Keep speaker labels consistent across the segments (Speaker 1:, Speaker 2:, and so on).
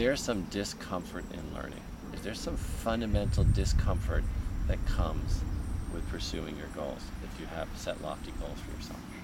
Speaker 1: there some discomfort in learning? Is there some fundamental discomfort that comes with pursuing your goals if you have set lofty goals for yourself?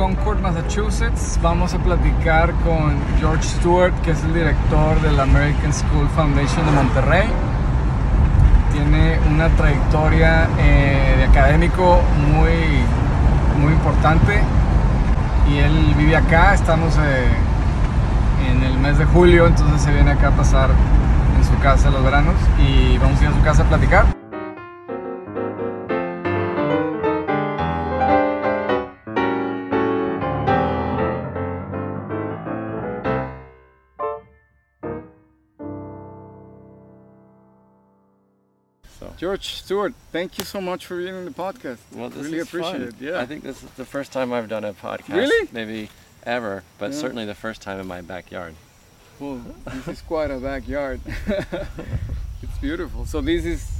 Speaker 2: Concord, Massachusetts. Vamos a platicar con George Stewart, que es el director de la American School Foundation de Monterrey. Tiene una trayectoria eh, de académico muy, muy importante y él vive acá. Estamos eh, en el mes de julio, entonces se viene acá a pasar en su casa los veranos y vamos a ir a su casa a platicar.
Speaker 1: So,
Speaker 2: George Stewart, thank you so much for being on the podcast.
Speaker 1: well, this
Speaker 2: really
Speaker 1: is
Speaker 2: appreciate
Speaker 1: fun.
Speaker 2: it. Yeah.
Speaker 1: I think this is the first time I've done a podcast.
Speaker 2: Really?
Speaker 1: Maybe ever, but
Speaker 2: Yeah.
Speaker 1: certainly the first time in my backyard.
Speaker 2: Well, this is quite a backyard. it's beautiful. So this is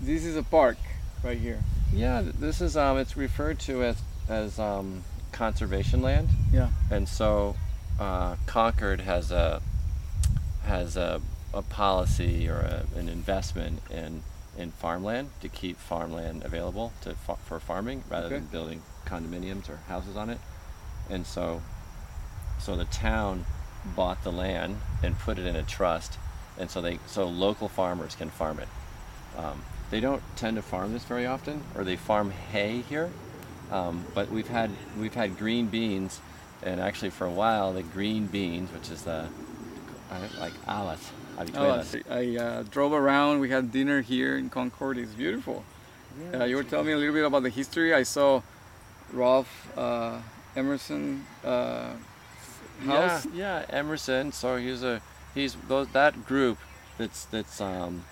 Speaker 2: this is a park right here.
Speaker 1: Yeah, this is um, it's referred to as as um, conservation land.
Speaker 2: Yeah.
Speaker 1: And so, uh, Concord has a has a, a policy or a, an investment in in farmland to keep farmland available to fa- for farming rather
Speaker 2: Okay.
Speaker 1: than building condominiums or houses on it. And so, so the town bought the land and put it in a trust, and so they so local farmers can farm it. Um, they don't tend to farm this very often, or they farm hay here. Um, but we've had we've had green beans, and actually for a while the green beans, which is the like alas, habichuelas.
Speaker 2: I, I uh, drove around. We had dinner here in Concord. It's beautiful. Uh, you were telling me a little bit about the history. I saw Ralph uh, Emerson uh, house.
Speaker 1: Yeah, yeah, Emerson. So he's a he's those that group that's that's um,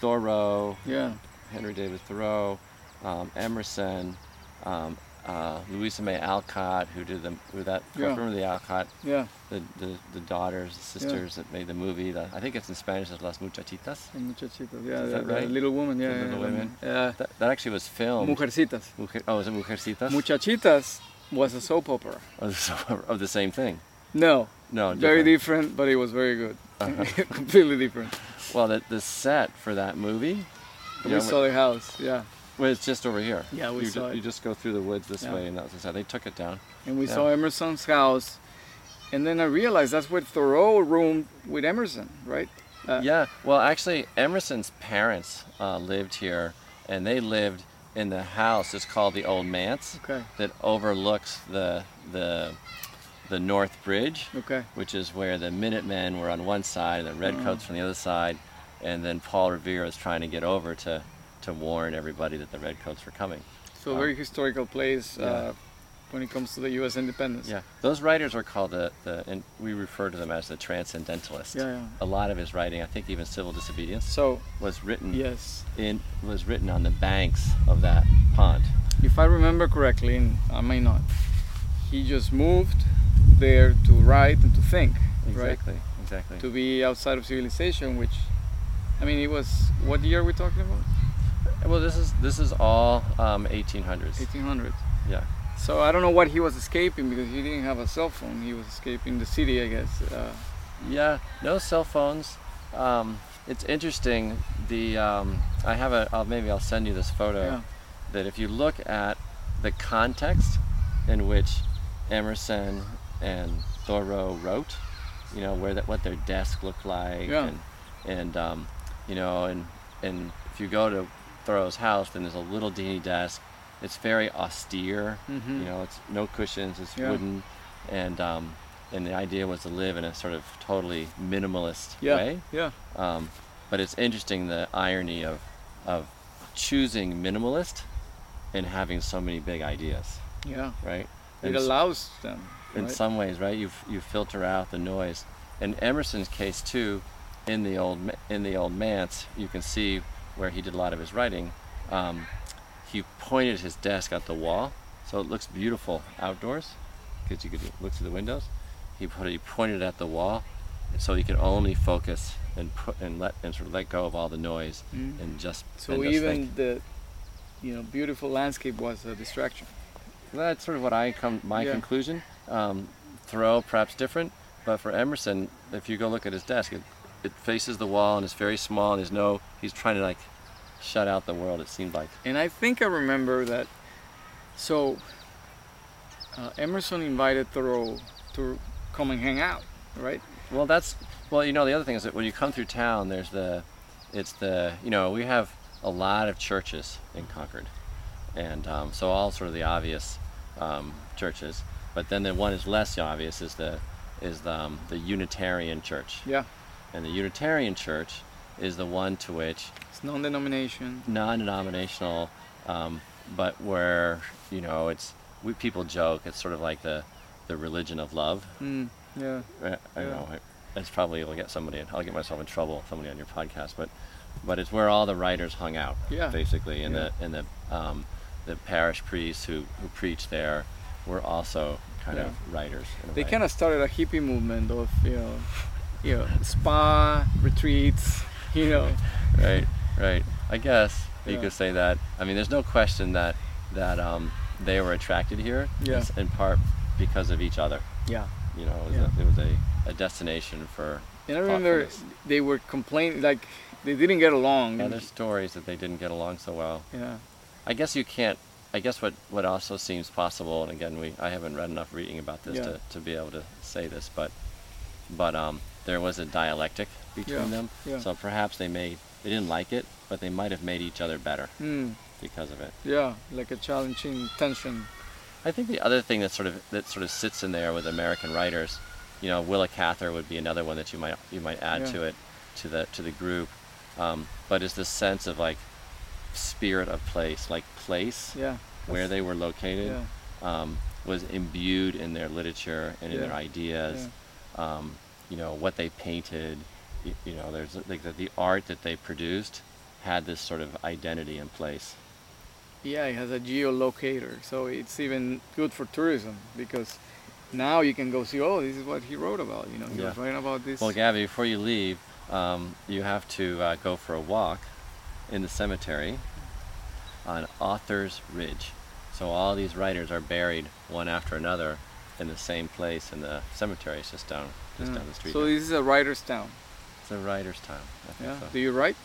Speaker 1: Thoreau,
Speaker 2: Yeah.
Speaker 1: Henry David Thoreau, um, Emerson, um, uh, Louisa May Alcott, who did the who that
Speaker 2: Yeah.
Speaker 1: remember the Alcott,
Speaker 2: Yeah.
Speaker 1: the, the the daughters, the sisters that made the movie. The, I think it's in Spanish as Las Muchachitas.
Speaker 2: Muchachitas. Yeah.
Speaker 1: Is that
Speaker 2: the
Speaker 1: right?
Speaker 2: little woman. Yeah.
Speaker 1: The
Speaker 2: yeah,
Speaker 1: little
Speaker 2: yeah.
Speaker 1: women?
Speaker 2: Uh,
Speaker 1: That, that actually was filmed.
Speaker 2: Mujercitas.
Speaker 1: Mujer, oh, is it Mujercitas?
Speaker 2: Muchachitas was a soap opera.
Speaker 1: of, the, of the same thing.
Speaker 2: No,
Speaker 1: No,
Speaker 2: very
Speaker 1: different.
Speaker 2: different, but it was very good.
Speaker 1: Uh-huh.
Speaker 2: Completely different.
Speaker 1: Well, the, the set for that movie.
Speaker 2: we
Speaker 1: know,
Speaker 2: saw the house, yeah,
Speaker 1: Well, it's just over here.
Speaker 2: Yeah, we
Speaker 1: you
Speaker 2: saw
Speaker 1: ju-
Speaker 2: it.
Speaker 1: You just go through the woods this
Speaker 2: Yeah.
Speaker 1: way, and that was the set. They took it down.
Speaker 2: and we
Speaker 1: Yeah.
Speaker 2: saw Emerson's house, and then I realized that's where Thoreau roomed with Emerson, right? Uh,
Speaker 1: yeah. Well, actually, Emerson's parents uh, lived here, and they lived in the house. It's called the Old Manse
Speaker 2: Okay.
Speaker 1: that overlooks the the the North Bridge,
Speaker 2: Okay.
Speaker 1: which is where the Minutemen were on one side and the. Redcoats from the other side, and then Paul Revere was trying to get over to to warn everybody that the Redcoats were coming.
Speaker 2: So a very historical place
Speaker 1: Yeah.
Speaker 2: uh, when it comes to the U.S. independence.
Speaker 1: Yeah, those writers are called the, the and we refer to them as the transcendentalists.
Speaker 2: Yeah, yeah.
Speaker 1: A lot of his writing, I think even Civil Disobedience,
Speaker 2: So
Speaker 1: was written
Speaker 2: yes,
Speaker 1: in was written on the banks of that pond.
Speaker 2: if I remember correctly, and I may not, he just moved there to write and to think, right?
Speaker 1: Exactly, exactly.
Speaker 2: To be outside of civilization, which, I mean, it was what year are we talking about?
Speaker 1: Well, this is this is all um, 1800s.
Speaker 2: 1800s.
Speaker 1: Yeah.
Speaker 2: So I don't know what he was escaping because he didn't have a cell phone. He was escaping the city, I guess. Uh,
Speaker 1: Yeah, no cell phones. Um, it's interesting. The um, I have a. I'll, maybe I'll send you this photo.
Speaker 2: yeah.
Speaker 1: That if you look at the context in which Emerson and Thoreau wrote, you know where that what their desk looked like,
Speaker 2: Yeah.
Speaker 1: and and um, you know and and if you go to Thoreau's house, then there's a little dingy desk. It's very austere.
Speaker 2: Mhm.
Speaker 1: You know, it's no cushions. It's
Speaker 2: Yeah.
Speaker 1: wooden, and um, and the idea was to live in a sort of totally minimalist
Speaker 2: Yeah.
Speaker 1: way.
Speaker 2: Yeah.
Speaker 1: Um, but it's interesting the irony of of choosing minimalist and having so many big ideas,
Speaker 2: Yeah.
Speaker 1: right?
Speaker 2: It
Speaker 1: And s-
Speaker 2: allows them.
Speaker 1: in some ways, right? You you filter out the noise. In Emerson's case too, in the old in the old manse, you can see where he did a lot of his writing. Um, he pointed his desk at the wall, so it looks beautiful outdoors, because you could look through the windows. He put he pointed at the wall, so he could only focus and put and let and sort of let go of all the noise
Speaker 2: Mm.
Speaker 1: and just
Speaker 2: So
Speaker 1: and just
Speaker 2: even
Speaker 1: think.
Speaker 2: the, you know, beautiful landscape was a distraction.
Speaker 1: That's sort of what I come my
Speaker 2: Yeah.
Speaker 1: conclusion. Um, Thoreau perhaps different, but for Emerson, if you go look at his desk, it, it faces the wall and it's very small. And there's no he's trying to like shut out the world. It seemed like
Speaker 2: And I think I remember that. So uh, Emerson invited Thoreau to come and hang out, right?
Speaker 1: well that's well you know the other thing is that when you come through town, there's the it's the you know we have a lot of churches in Concord, and um, so all sort of the obvious um, churches. But then the one is less obvious is the is the, um, the Unitarian Church.
Speaker 2: Yeah,
Speaker 1: And the Unitarian Church is the one to which
Speaker 2: it's non-denomination.
Speaker 1: non-denominational, um, but where you know it's we people joke it's sort of like the the religion of love.
Speaker 2: Mm, yeah,
Speaker 1: I, I
Speaker 2: Yeah.
Speaker 1: know it, it's probably will get somebody. I'll get myself in trouble. Somebody on your podcast, but but it's where all the writers hung out.
Speaker 2: Yeah.
Speaker 1: basically, and
Speaker 2: Yeah.
Speaker 1: the and the um, the parish priests who who preached there were also kind
Speaker 2: Yeah.
Speaker 1: of writers.
Speaker 2: they kind of started a hippie movement of you know, you know, spa retreats. You know,
Speaker 1: right right i guess you
Speaker 2: Yeah.
Speaker 1: could say that i mean there's no question that that um, they were attracted here
Speaker 2: Yeah.
Speaker 1: in- part because of each other
Speaker 2: yeah.
Speaker 1: you know it was,
Speaker 2: Yeah.
Speaker 1: a, it was a, a destination for
Speaker 2: And I remember they were complaining like they didn't get along.
Speaker 1: there's stories that they didn't get along so well
Speaker 2: yeah,
Speaker 1: i guess you can't i guess what what also seems possible and again we i haven't read enough reading about this
Speaker 2: Yeah.
Speaker 1: to, to be able to say this but but um there was a dialectic between
Speaker 2: Yeah,
Speaker 1: them.
Speaker 2: yeah.
Speaker 1: so perhaps they made they didn't like it but they might have made each other better
Speaker 2: mm,
Speaker 1: because of it.
Speaker 2: Yeah, like a challenging tension.
Speaker 1: I think the other thing that sort of that sort of sits in there with American writers, you know, Willa Cather would be another one that you might you might add
Speaker 2: Yeah.
Speaker 1: to it, to the to the group, um, but is this sense of like spirit of place, like place
Speaker 2: Yeah,
Speaker 1: where they were located,
Speaker 2: yeah,
Speaker 1: um, was imbued in their literature and in their ideas, um, you know, what they painted, you, you know, there's like the, the art that they produced had this sort of identity in place.
Speaker 2: yeah. It has a geolocator, so it's even good for tourism because now you can go see. Oh, this is what he wrote about. You know, he
Speaker 1: Yeah.
Speaker 2: was writing about this.
Speaker 1: Well, Gabby, before you leave, um, you have to uh, go for a walk in the cemetery on Author's Ridge. So all these writers are buried one after another in the same place in the cemetery. It's just down, just
Speaker 2: Yeah.
Speaker 1: down the street.
Speaker 2: So this is a writer's town.
Speaker 1: it's a writer's town. I think
Speaker 2: Yeah.
Speaker 1: so.
Speaker 2: Do you write?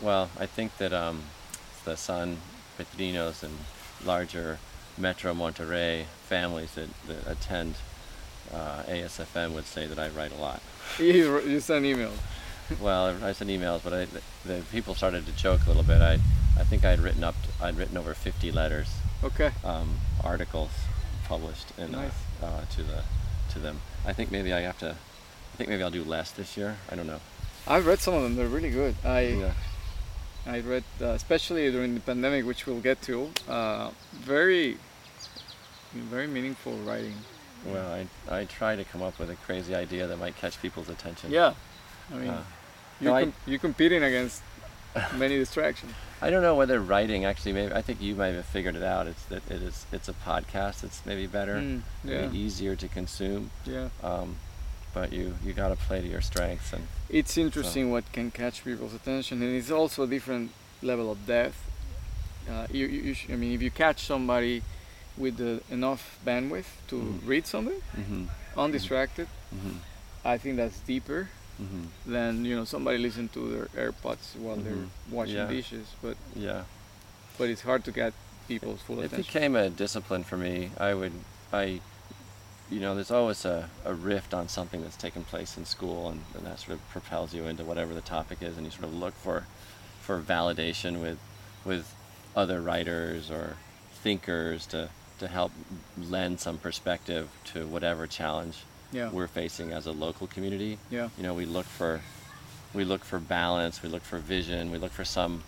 Speaker 1: Well, I think that um, the San Petrinos and larger Metro Monterrey families that, that attend uh, ASFM would say that I write a lot.
Speaker 2: You, you send emails.
Speaker 1: well, I send emails, but I, the, the people started to joke a little bit. I, I think I'd written up, I'd written over 50 letters,
Speaker 2: Okay.
Speaker 1: um, articles published in,
Speaker 2: Nice.
Speaker 1: uh, uh, to the, to them. I think maybe I have to, I think maybe I'll do less this year. I don't know.
Speaker 2: I've read some of them. They're really good. I
Speaker 1: Yeah.
Speaker 2: I read, uh, especially during the pandemic, which we'll get to. Uh, very, very meaningful writing.
Speaker 1: Well, I, I try to come up with a crazy idea that might catch people's attention.
Speaker 2: Yeah. I mean,
Speaker 1: Uh,
Speaker 2: you
Speaker 1: no, I-
Speaker 2: you're competing against many distractions.
Speaker 1: I don't know whether writing actually maybe I think you might have figured it out. It's that it is it's a podcast. It's maybe better,
Speaker 2: Mm, yeah.
Speaker 1: maybe easier to consume.
Speaker 2: Yeah.
Speaker 1: Um, but you you got to play to your strengths and
Speaker 2: It's interesting what can catch people's attention, and it's also a different level of depth. Uh, you, you, you sh- I mean, if you catch somebody with the, enough bandwidth to
Speaker 1: Mhm.
Speaker 2: read something
Speaker 1: hmm
Speaker 2: undistracted,
Speaker 1: hmm
Speaker 2: I think that's deeper
Speaker 1: hmm
Speaker 2: than you know somebody listen to their AirPods while
Speaker 1: Mhm.
Speaker 2: they're washing
Speaker 1: Yeah.
Speaker 2: dishes. But
Speaker 1: yeah.
Speaker 2: but it's hard to get people's full
Speaker 1: It
Speaker 2: attention.
Speaker 1: It became a discipline for me. I would I you know there's always a, a rift on something that's taken place in school and, and that sort of propels you into whatever the topic is and you sort of look for for validation with with other writers or thinkers to to help lend some perspective to whatever challenge
Speaker 2: yeah.
Speaker 1: we're facing as a local community.
Speaker 2: Yeah.
Speaker 1: You know, we look for we look for balance, we look for vision, we look for some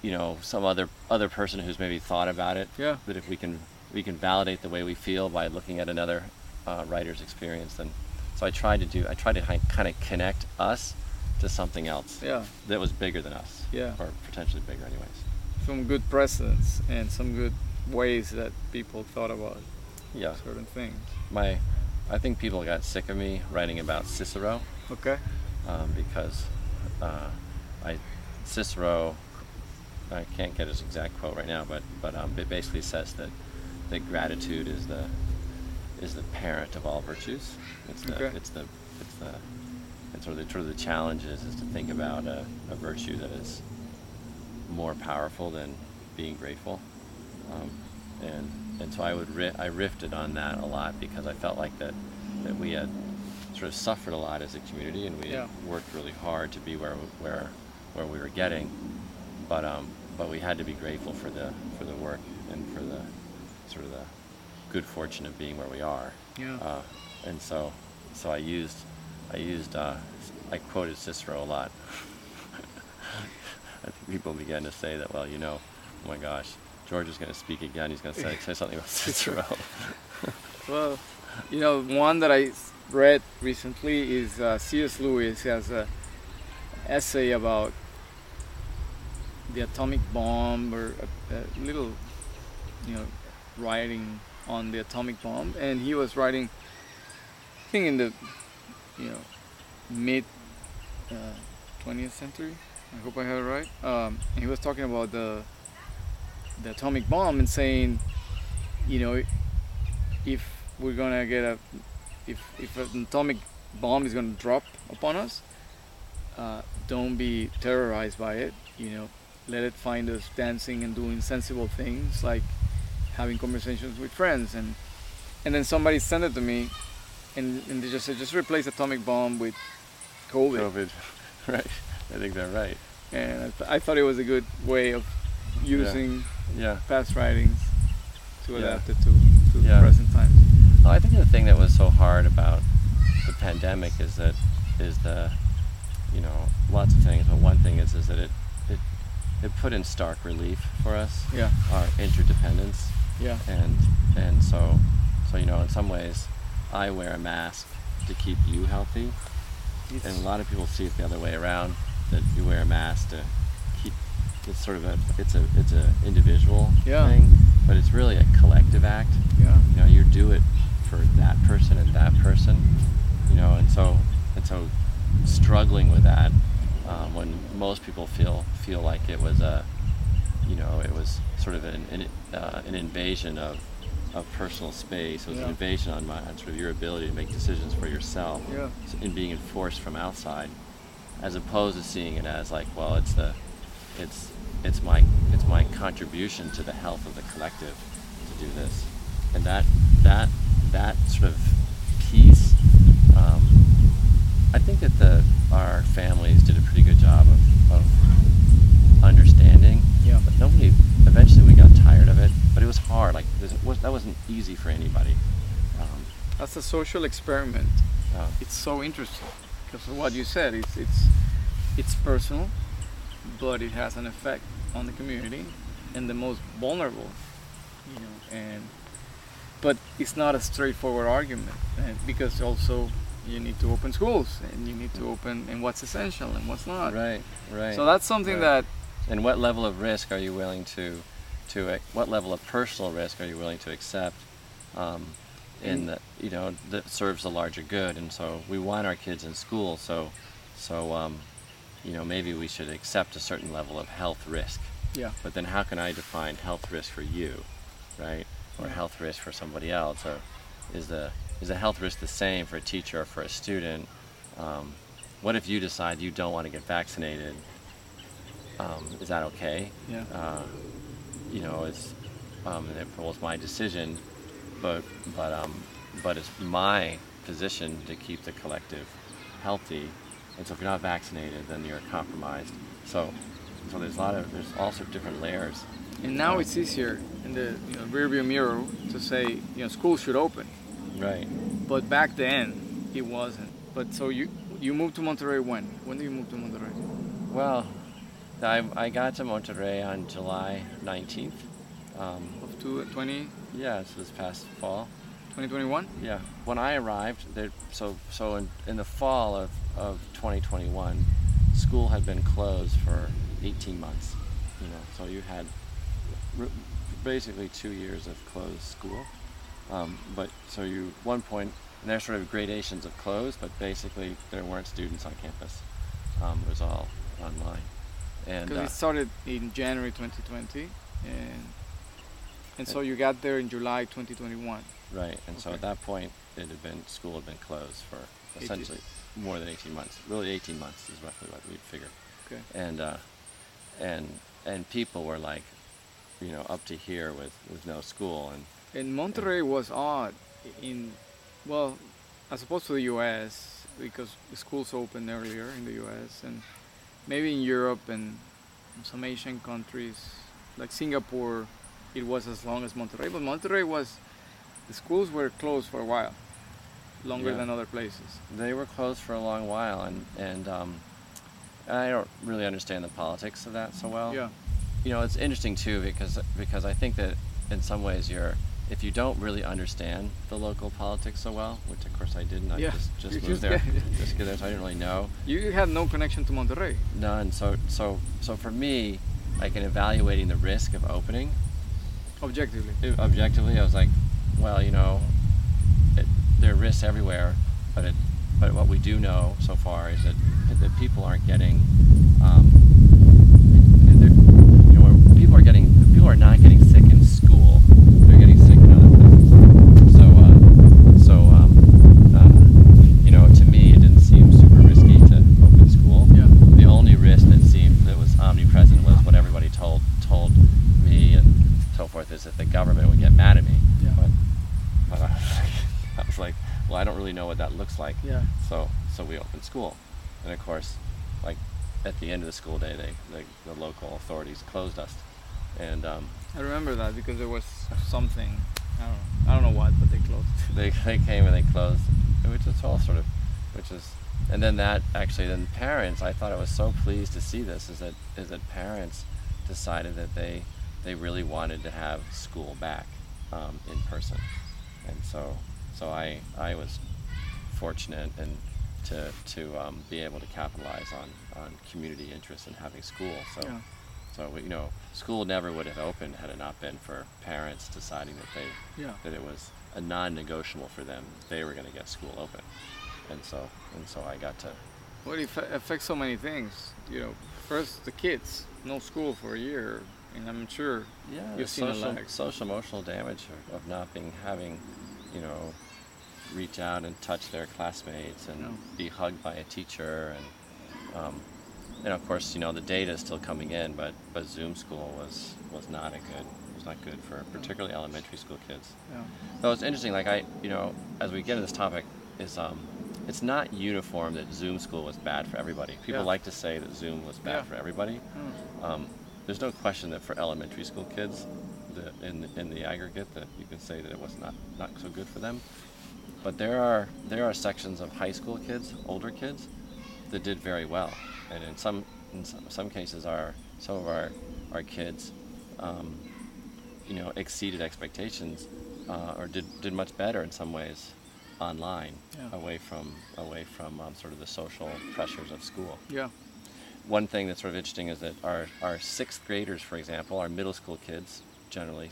Speaker 1: you know, some other other person who's maybe thought about it
Speaker 2: Yeah.
Speaker 1: that if we can we can validate the way we feel by looking at another uh, writer's experience. And so I tried to do I tried to kind of connect us to something else
Speaker 2: Yeah.
Speaker 1: that was bigger than us,
Speaker 2: Yeah.
Speaker 1: or potentially bigger, anyways.
Speaker 2: Some good precedents and some good ways that people thought about
Speaker 1: Yeah,
Speaker 2: certain things.
Speaker 1: my I think people got sick of me writing about Cicero.
Speaker 2: Okay.
Speaker 1: um, because uh, I Cicero I can't get his exact quote right now, but but um, it basically says that that gratitude is the is the parent of all virtues. It's the
Speaker 2: Okay.
Speaker 1: it's the it's the and sort of the, sort of the challenge is, is to think about a, a virtue that is more powerful than being grateful. Um, and and so I would ri- I riffed on that a lot because I felt like that that we had sort of suffered a lot as a community and we
Speaker 2: Yeah.
Speaker 1: had worked really hard to be where where where we were getting, but um but we had to be grateful for the for the work and for the sort of the good fortune of being where we are.
Speaker 2: Yeah.
Speaker 1: Uh, and so so I used I used uh, I quoted Cicero a lot. I think people began to say that well you know oh my gosh George is going to speak again he's going to say, say something about Cicero.
Speaker 2: Well, you know, one that I read recently is uh, C.S. Lewis has a essay about the atomic bomb or a, a little, you know, writing on the atomic bomb, and he was writing, I think in the, you know, mid uh, 20th century. I hope I have it right. Um, and he was talking about the the atomic bomb and saying, you know, if we're gonna get a if if an atomic bomb is gonna drop upon us uh, don't be terrorized by it you know let it find us dancing and doing sensible things like having conversations with friends and and then somebody sent it to me and, and they just said just replace atomic bomb with COVID,
Speaker 1: COVID, right? I think they're right.
Speaker 2: and I, th- I thought it was a good way of using
Speaker 1: Yeah.
Speaker 2: Past writings to
Speaker 1: Yeah.
Speaker 2: adapt it to, to
Speaker 1: Yeah.
Speaker 2: the present times.
Speaker 1: Well, I think the thing that was so hard about the pandemic is that is the you know lots of things, but one thing is is that it it it put in stark relief for us
Speaker 2: yeah.
Speaker 1: our interdependence.
Speaker 2: Yeah.
Speaker 1: And and so so you know in some ways I wear a mask to keep you healthy. And a lot of people see it the other way around that you wear a mask to it's sort of a it's a it's a individual
Speaker 2: Yeah.
Speaker 1: thing but it's really a collective act
Speaker 2: yeah
Speaker 1: you know you do it for that person and that person you know and so and so struggling with that um, when most people feel feel like it was a you know it was sort of an an, uh, an invasion of of personal space it was
Speaker 2: Yeah.
Speaker 1: an invasion on my on sort of your ability to make decisions for yourself
Speaker 2: Yeah.
Speaker 1: in being enforced from outside as opposed to seeing it as like well it's the it's it's my it's my contribution to the health of the collective to do this and that that that sort of piece um, I think that the our families did a pretty good job of, of understanding
Speaker 2: Yeah.
Speaker 1: but nobody eventually we got tired of it but it was hard like this was, that wasn't easy for anybody um,
Speaker 2: That's a social experiment.
Speaker 1: uh,
Speaker 2: It's so interesting because of what you said. It's it's it's personal, but it has an effect on the community and the most vulnerable. You know, and but it's not a straightforward argument and because also you need to open schools and you need to open and what's essential and what's not.
Speaker 1: right right
Speaker 2: So that's something
Speaker 1: Right.
Speaker 2: that
Speaker 1: And what level of risk are you willing to, to what level of personal risk are you willing to accept, um, in the, you know that serves the larger good? And so we want our kids in school, so, so, um, you know maybe we should accept a certain level of health risk.
Speaker 2: yeah
Speaker 1: But then how can I define health risk for you, right? Or
Speaker 2: Yeah.
Speaker 1: health risk for somebody else? Or is the is the health risk the same for a teacher or for a student? Um, what if you decide you don't want to get vaccinated? Um, is that okay?
Speaker 2: yeah
Speaker 1: Uh, you know, it's um, it, it's my decision, but but um, but it's my position to keep the collective healthy. And so if you're not vaccinated, then you're compromised. So so there's a lot of there's all sorts of different layers.
Speaker 2: and now it's easier in the you know, rearview mirror to say you know schools should open
Speaker 1: Right.
Speaker 2: But back then, it wasn't. But so you you moved to Monterrey when? When did you move to Monterrey?
Speaker 1: Well, I, I got to Monterrey on July 19th. Um,
Speaker 2: Of to 20,
Speaker 1: Yeah, it's this past fall.
Speaker 2: 2021?
Speaker 1: Yeah, when I arrived, there, so so in, in the fall of, of 2021, school had been closed for 18 months. You know, so you had basically two years of closed school. Um, but so you one point, and there's sort of gradations of closed, but basically there weren't students on campus. Um, it was all online. And
Speaker 2: Because
Speaker 1: uh,
Speaker 2: it started in January 2020, and and so you got there in July 2021.
Speaker 1: Right, and so at that point, it had been school had been closed for
Speaker 2: 18
Speaker 1: essentially more than eighteen months. Really, eighteen months is roughly what we'd figured.
Speaker 2: Okay.
Speaker 1: And uh, and and people were like, you know, up to here with with no school, and
Speaker 2: And Monterrey was odd in, well, as opposed to the U.S. because the schools opened earlier in the U.S. and maybe in Europe and some Asian countries like Singapore, it was as long as Monterrey. But Monterrey was, the schools were closed for a while, longer
Speaker 1: Yeah.
Speaker 2: than other places.
Speaker 1: they were closed for a long while, and and um, I don't really understand the politics of that so well.
Speaker 2: Yeah.
Speaker 1: you know it's interesting too because because I think that in some ways you're if you don't really understand the local politics so well, which of course I didn't, I
Speaker 2: Yeah,
Speaker 1: just
Speaker 2: you
Speaker 1: just moved
Speaker 2: just
Speaker 1: there, just get there, so I didn't really know
Speaker 2: You had no connection to Monterrey.
Speaker 1: none. So so so for me, like in evaluating the risk of opening,
Speaker 2: Objectively.
Speaker 1: it- objectively, I was like, well, you know, there are risks everywhere, but it but what we do know so far is that that people aren't getting um, you know, people are getting people are not getting sick in school. They're getting sick in other places. So, uh, so um, uh, you know, to me, it didn't seem super risky to open school.
Speaker 2: Yeah.
Speaker 1: The only risk that seemed that was omnipresent was what everybody told told me and so forth is that the government would get mad at me.
Speaker 2: Yeah.
Speaker 1: But, but I, was like, I was like, well, I don't really know what that looks like.
Speaker 2: Yeah.
Speaker 1: So so we opened school, and of course, like at the end of the school day, they the, the local authorities closed us, and um,
Speaker 2: I remember that because there was something. I don't know. I don't know what, but they closed.
Speaker 1: they they came and they closed, which is all sort of, which is, and then that actually then parents. I thought I was so pleased to see this is that is that parents decided that they they really wanted to have school back um, in person, and so so I I was fortunate and to to um, be able to capitalize on on community interest in having school. So.
Speaker 2: Yeah.
Speaker 1: So you know, school never would have opened had it not been for parents deciding that they
Speaker 2: Yeah.
Speaker 1: that it was a non-negotiable for them. They were going to get school open, and so and so I got to.
Speaker 2: Well, it affects so many things. You know, first the kids, no school for a year, and I'm sure
Speaker 1: Yeah,
Speaker 2: You've seen a
Speaker 1: social,
Speaker 2: lag.
Speaker 1: social emotional damage of, of not being having, you know, reach out and touch their classmates and
Speaker 2: No.
Speaker 1: be hugged by a teacher and, um, and of course you know the data is still coming in, but but Zoom school was was not a good was not good for particularly elementary school kids.
Speaker 2: yeah,
Speaker 1: So it's interesting. Like I, you know, as we get into this topic, is um, it's not uniform that Zoom school was bad for everybody. People
Speaker 2: Yeah.
Speaker 1: like to say that Zoom was bad
Speaker 2: Yeah.
Speaker 1: for everybody.
Speaker 2: Hmm.
Speaker 1: Um, there's no question that for elementary school kids, the, in in the aggregate, that you can say that it was not not so good for them. But there are there are sections of high school kids, older kids, that did very well, and in some in some, some cases, our some of our our kids, um, you know, exceeded expectations, uh, or did did much better in some ways, online,
Speaker 2: Yeah.
Speaker 1: away from away from um, sort of the social pressures of school.
Speaker 2: Yeah,
Speaker 1: one thing that's sort of interesting is that our, our sixth graders, for example, our middle school kids, generally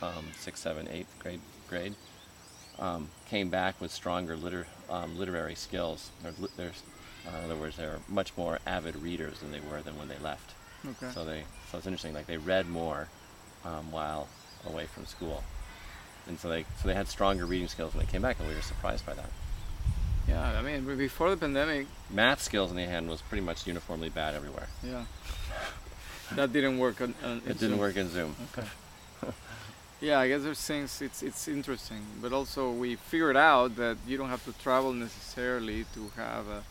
Speaker 1: um, sixth, seventh, eighth grade grade, um, came back with stronger liter, um, literary skills. Uh, in other words, they're much more avid readers than they were than when they left.
Speaker 2: okay.
Speaker 1: So they so it's interesting. Like they read more um, while away from school, and so they so they had stronger reading skills when they came back, and we were surprised by that.
Speaker 2: yeah, I mean, before the pandemic,
Speaker 1: Math skills in the hand was pretty much uniformly bad everywhere.
Speaker 2: yeah, that didn't work. On, on
Speaker 1: It didn't work in Zoom.
Speaker 2: Okay. Yeah, I guess there's things. It's it's interesting, but also we figured out that you don't have to travel necessarily to have a.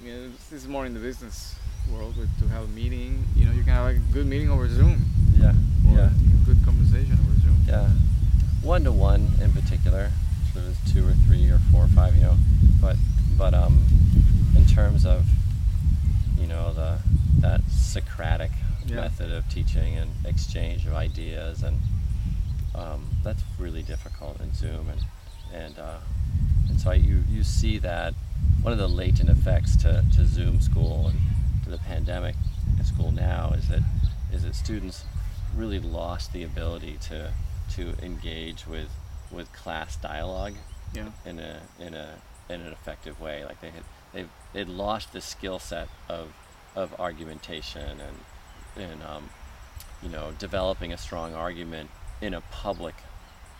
Speaker 2: I mean, this is more in the business world, but to have a meeting, you know, you can have a good meeting over Zoom.
Speaker 1: Yeah,
Speaker 2: or
Speaker 1: yeah.
Speaker 2: a good conversation over Zoom.
Speaker 1: Yeah, one to one in particular. So there's two or three or four or five, you know. But but um, in terms of you know the that Socratic
Speaker 2: Yeah.
Speaker 1: method of teaching and exchange of ideas and um, that's really difficult in Zoom, and and uh, and so I, you you see that one of the latent effects to, to Zoom school and to the pandemic at school now is that is that students really lost the ability to to engage with with class dialogue
Speaker 2: Yeah.
Speaker 1: in a in a in an effective way. Like they had they they'd lost the skill set of of argumentation and and um, you know developing a strong argument in a public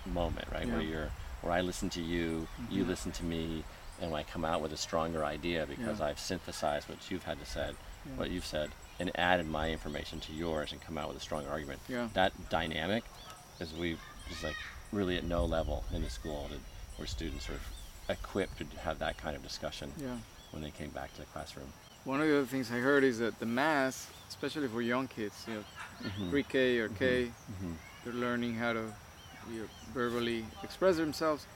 Speaker 1: moment, right? Where you're where I listen to you, you
Speaker 2: Mhm.
Speaker 1: listen to me, and I come out with a stronger idea because
Speaker 2: Yeah.
Speaker 1: I've synthesized what you've had to said,
Speaker 2: Yeah.
Speaker 1: what you've said, and added my information to yours and come out with a strong argument.
Speaker 2: Yeah.
Speaker 1: That dynamic is we is like really at no level in the school that, where students are equipped to have that kind of discussion
Speaker 2: Yeah.
Speaker 1: when they came back to the classroom.
Speaker 2: One of the other things I heard is that the math, especially for young kids, you know,
Speaker 1: Mhm.
Speaker 2: pre-K or K,
Speaker 1: Mhm.
Speaker 2: They're learning how to you know, verbally express themselves.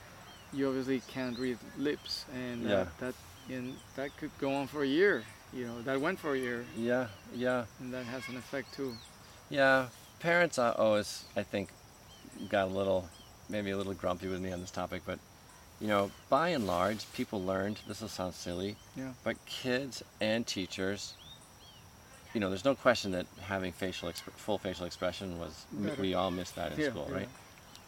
Speaker 2: You obviously can't read lips, and uh,
Speaker 1: Yeah.
Speaker 2: that and that could go on for a year. You know, that went for a year,
Speaker 1: Yeah, yeah,
Speaker 2: and that has an effect too.
Speaker 1: yeah. Parents are always, I think, got a little, maybe a little grumpy with me on this topic, but you know, by and large, people learned. This will sound silly,
Speaker 2: Yeah.
Speaker 1: but kids and teachers, you know, there's no question that having facial, exp- full facial expression was.
Speaker 2: Better.
Speaker 1: We all missed that in
Speaker 2: Yeah,
Speaker 1: school,
Speaker 2: yeah.
Speaker 1: right?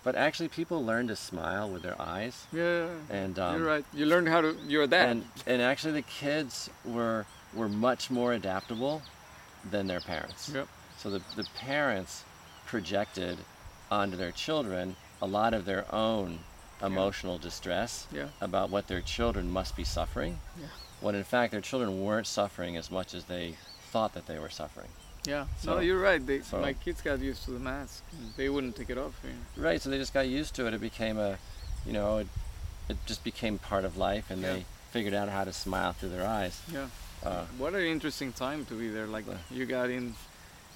Speaker 1: But actually, people learn to smile with their eyes,
Speaker 2: Yeah.
Speaker 1: and um,
Speaker 2: you're right. You learned how to. You're that.
Speaker 1: and and actually the kids were were much more adaptable than their parents.
Speaker 2: Yep.
Speaker 1: So the the parents projected onto their children a lot of their own emotional distress
Speaker 2: Yeah.
Speaker 1: about what their children must be suffering,
Speaker 2: Yeah.
Speaker 1: when in fact their children weren't suffering as much as they thought that they were suffering.
Speaker 2: Yeah.
Speaker 1: So-
Speaker 2: no, you're right. They,
Speaker 1: so-
Speaker 2: my kids got used to the mask. They wouldn't take it off. You know.
Speaker 1: Right, so they just got used to it. It became a, you know, it, it just became part of life, and
Speaker 2: Yeah.
Speaker 1: they figured out how to smile through their eyes.
Speaker 2: Yeah.
Speaker 1: Uh,
Speaker 2: What an interesting time to be there. Like
Speaker 1: Yeah.
Speaker 2: you got in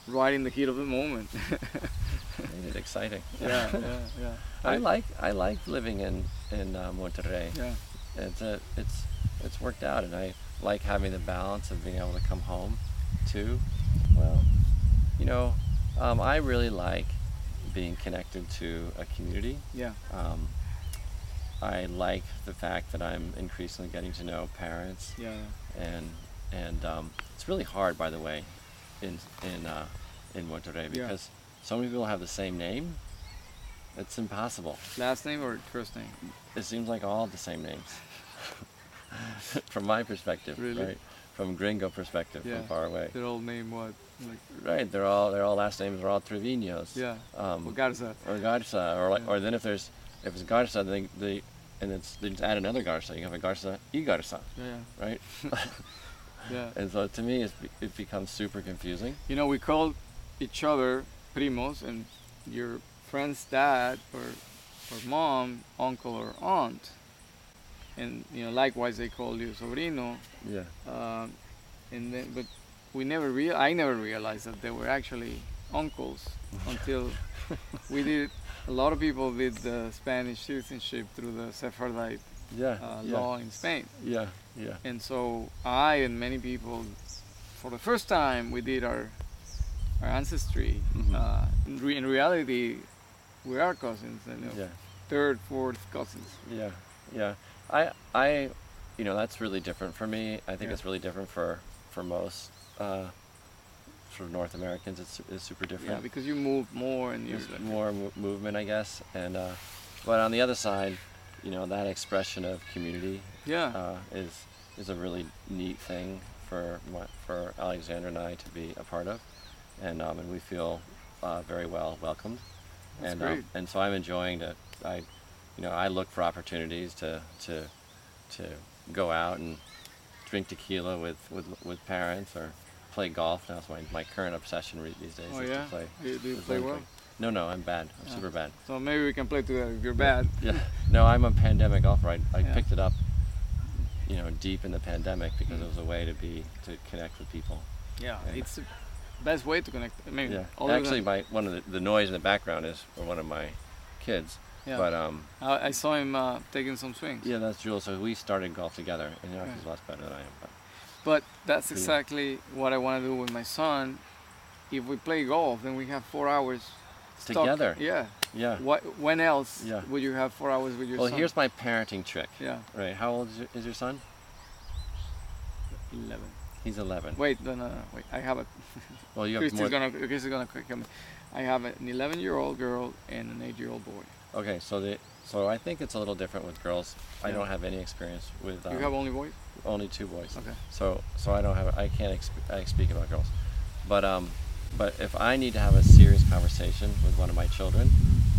Speaker 2: right in the heat of the moment.
Speaker 1: made it exciting.
Speaker 2: yeah, yeah, yeah.
Speaker 1: I like I like living in in uh, Monterrey.
Speaker 2: Yeah,
Speaker 1: It's a, it's it's worked out, and I like having the balance of being able to come home, too. Well, you know, um, I really like being connected to a community.
Speaker 2: yeah,
Speaker 1: Um, I like the fact that I'm increasingly getting to know parents,
Speaker 2: yeah.
Speaker 1: and and um, it's really hard, by the way, in in uh, in Monterrey
Speaker 2: Yeah.
Speaker 1: because so many people have the same name. It's impossible.
Speaker 2: Last name or first name?
Speaker 1: It seems like all the same names. from my perspective,
Speaker 2: Really?
Speaker 1: right? From gringo perspective,
Speaker 2: Yeah.
Speaker 1: from far away.
Speaker 2: Their old name what? Like
Speaker 1: Right, they're all they're all last names are all Treviños.
Speaker 2: yeah.
Speaker 1: Um,
Speaker 2: Well, Garza.
Speaker 1: or Garza, or like,
Speaker 2: Yeah.
Speaker 1: or then if there's if it's Garza, they they and it's they just add another Garza. You have a Garza y Garza,
Speaker 2: Yeah,
Speaker 1: right?
Speaker 2: yeah.
Speaker 1: and so to me, it's, it becomes super confusing.
Speaker 2: You know, we call each other primos, and your friend's dad or or mom, uncle or aunt, and you know, likewise they call you sobrino.
Speaker 1: Yeah.
Speaker 2: Um, and then, but we never real I never realized that they were actually uncles until we did. A lot of people did the Spanish citizenship through the Sephardite
Speaker 1: Yeah.
Speaker 2: uh,
Speaker 1: yeah.
Speaker 2: law in Spain,
Speaker 1: Yeah. Yeah.
Speaker 2: and so I and many people, for the first time, we did our our ancestry.
Speaker 1: Mhm.
Speaker 2: Uh, in, re- in reality, we are cousins, and you know,
Speaker 1: Yeah.
Speaker 2: third, fourth cousins.
Speaker 1: Yeah, yeah. I, I, you know, that's really different for me. I think
Speaker 2: Yeah.
Speaker 1: it's really different for for most uh, sort of North Americans. It's, it's super different.
Speaker 2: Yeah, because you move more and you're
Speaker 1: more mo- movement, I guess. And uh, but on the other side, you know, that expression of community
Speaker 2: yeah,
Speaker 1: uh, is is a really neat thing for my, for Alexander and I to be a part of, and um, and we feel uh, very well welcomed.
Speaker 2: That's
Speaker 1: and
Speaker 2: great.
Speaker 1: Um, and so I'm enjoying to I, you know, I look for opportunities to to to go out and drink tequila with with, with parents or play golf. That's my, my current obsession re- these days
Speaker 2: Oh yeah,
Speaker 1: to play.
Speaker 2: you, do you play well?
Speaker 1: No, no, I'm bad. I'm
Speaker 2: Yeah.
Speaker 1: super bad.
Speaker 2: So maybe we can play together if you're bad.
Speaker 1: Yeah. No, I'm a pandemic golfer. I, I
Speaker 2: Yeah.
Speaker 1: picked it up, you know, deep in the pandemic because mm. it was a way to be to connect with people.
Speaker 2: Yeah,
Speaker 1: Yeah.
Speaker 2: it's the best way to connect. I mean,
Speaker 1: Yeah. Actually, my one of the, the noise in the background is for one of my kids.
Speaker 2: Yeah.
Speaker 1: But um,
Speaker 2: I, I saw him uh, taking some swings.
Speaker 1: yeah, that's Jules. So we started golf together, and you know, he's a lot better than I am. But
Speaker 2: But that's
Speaker 1: Yeah.
Speaker 2: exactly what I want to do with my son. If we play golf, then we have four hours stuck.
Speaker 1: Together.
Speaker 2: Yeah,
Speaker 1: Yeah.
Speaker 2: What? When else
Speaker 1: Yeah.
Speaker 2: would you have four hours with your
Speaker 1: Well,
Speaker 2: son?
Speaker 1: Well, here's my parenting trick.
Speaker 2: yeah,
Speaker 1: Right. How old is your, is your son?
Speaker 2: eleven.
Speaker 1: He's 11.
Speaker 2: Wait, no, no, no. Wait, I have a.
Speaker 1: Well, you have
Speaker 2: Christy's
Speaker 1: more.
Speaker 2: gonna. Christy's gonna. I have an 11-year-old girl and an 8-year-old boy.
Speaker 1: Okay, so the so I think it's a little different with girls. I don't have any experience with um,
Speaker 2: you have only boys.
Speaker 1: only two boys.
Speaker 2: Okay.
Speaker 1: So so I don't have I can't exp- I speak about girls, but um, but if I need to have a serious conversation with one of my children,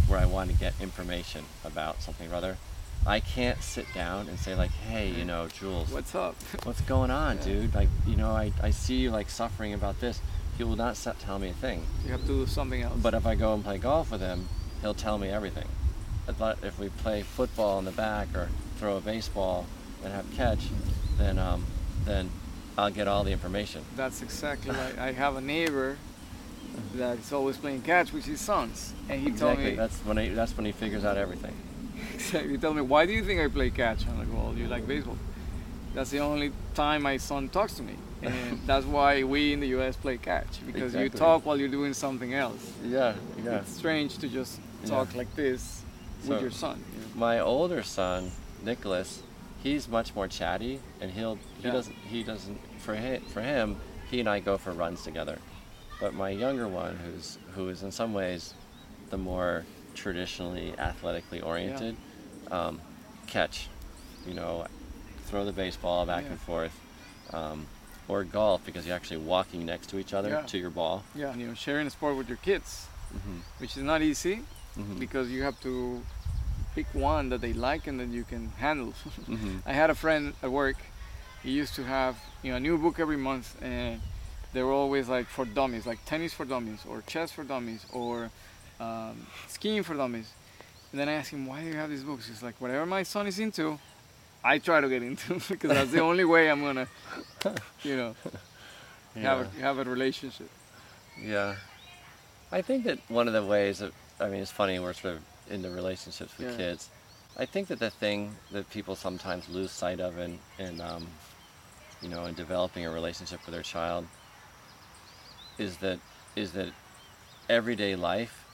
Speaker 1: where I want to get information about something or other, I can't sit down and say like, hey, you know, Jules,
Speaker 2: What's up?
Speaker 1: what's going on,
Speaker 2: Yeah.
Speaker 1: dude? Like, you know, I, I see you like suffering about this. He will not set, tell me a thing.
Speaker 2: you have to do something else.
Speaker 1: But if I go and play golf with him, he'll tell me everything. If we play football in the back or throw a baseball and have catch, then um, then I'll get all the information.
Speaker 2: That's exactly right. I have a neighbor that's always playing catch with his sons, and he told
Speaker 1: exactly.
Speaker 2: me
Speaker 1: That's when he, that's when he figures out everything.
Speaker 2: exactly. He told me, "Why do you think I play catch?" I'm like, "Well, you like baseball." That's the only time my son talks to me, and that's why we in the U.S. play catch because you talk while you're doing something else.
Speaker 1: Yeah, yeah.
Speaker 2: It's strange to just
Speaker 1: Yeah.
Speaker 2: talk like this with your son. you know?
Speaker 1: My older son, Nicholas, he's much more chatty, and he'll he
Speaker 2: Yeah.
Speaker 1: doesn't he doesn't for him for him he and I go for runs together. But my younger one, who's who is in some ways the more traditionally athletically oriented, um, catch, you know, throw the baseball back
Speaker 2: Yeah.
Speaker 1: and forth, um, or golf because you're actually walking next to each other
Speaker 2: Yeah.
Speaker 1: to your ball.
Speaker 2: Yeah, and, you know, sharing a sport with your kids,
Speaker 1: hmm
Speaker 2: which is not easy
Speaker 1: hmm
Speaker 2: because you have to pick one that they like and that you can handle.
Speaker 1: hmm
Speaker 2: I had a friend at work. He used to have you know a new book every month, and they were always like for dummies, like tennis for dummies, or chess for dummies, or um, skiing for dummies. And then I asked him, "Why do you have these books?" He's like, "Whatever my son is into, I try to get into because that's the only way I'm gonna, you know, have a, have a relationship."
Speaker 1: Yeah. I think that one of the ways that, I mean, it's funny, we're sort of into relationships with
Speaker 2: Yeah.
Speaker 1: kids. I think that the thing that people sometimes lose sight of in, in um, you know, in developing a relationship with their child is that, is that everyday life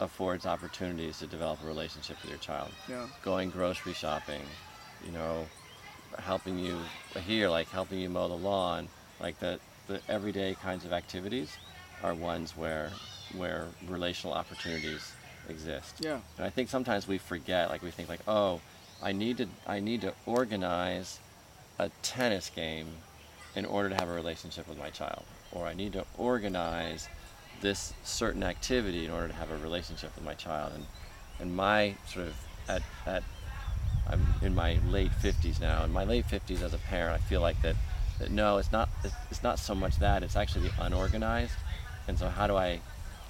Speaker 1: affords opportunities to develop a relationship with your child
Speaker 2: Yeah.
Speaker 1: going grocery shopping, you know, helping you here, like helping you mow the lawn, like the, the everyday kinds of activities are ones where where relational opportunities exist.
Speaker 2: Yeah.
Speaker 1: And I think sometimes we forget, like we think like, oh, I need to I need to organize a tennis game in order to have a relationship with my child, or I need to organize this certain activity in order to have a relationship with my child. And and my sort of at at I'm in my late 50s now. In my late 50s as a parent, I feel like that, that no, it's not it's, it's not so much that it's actually the unorganized. And so how do I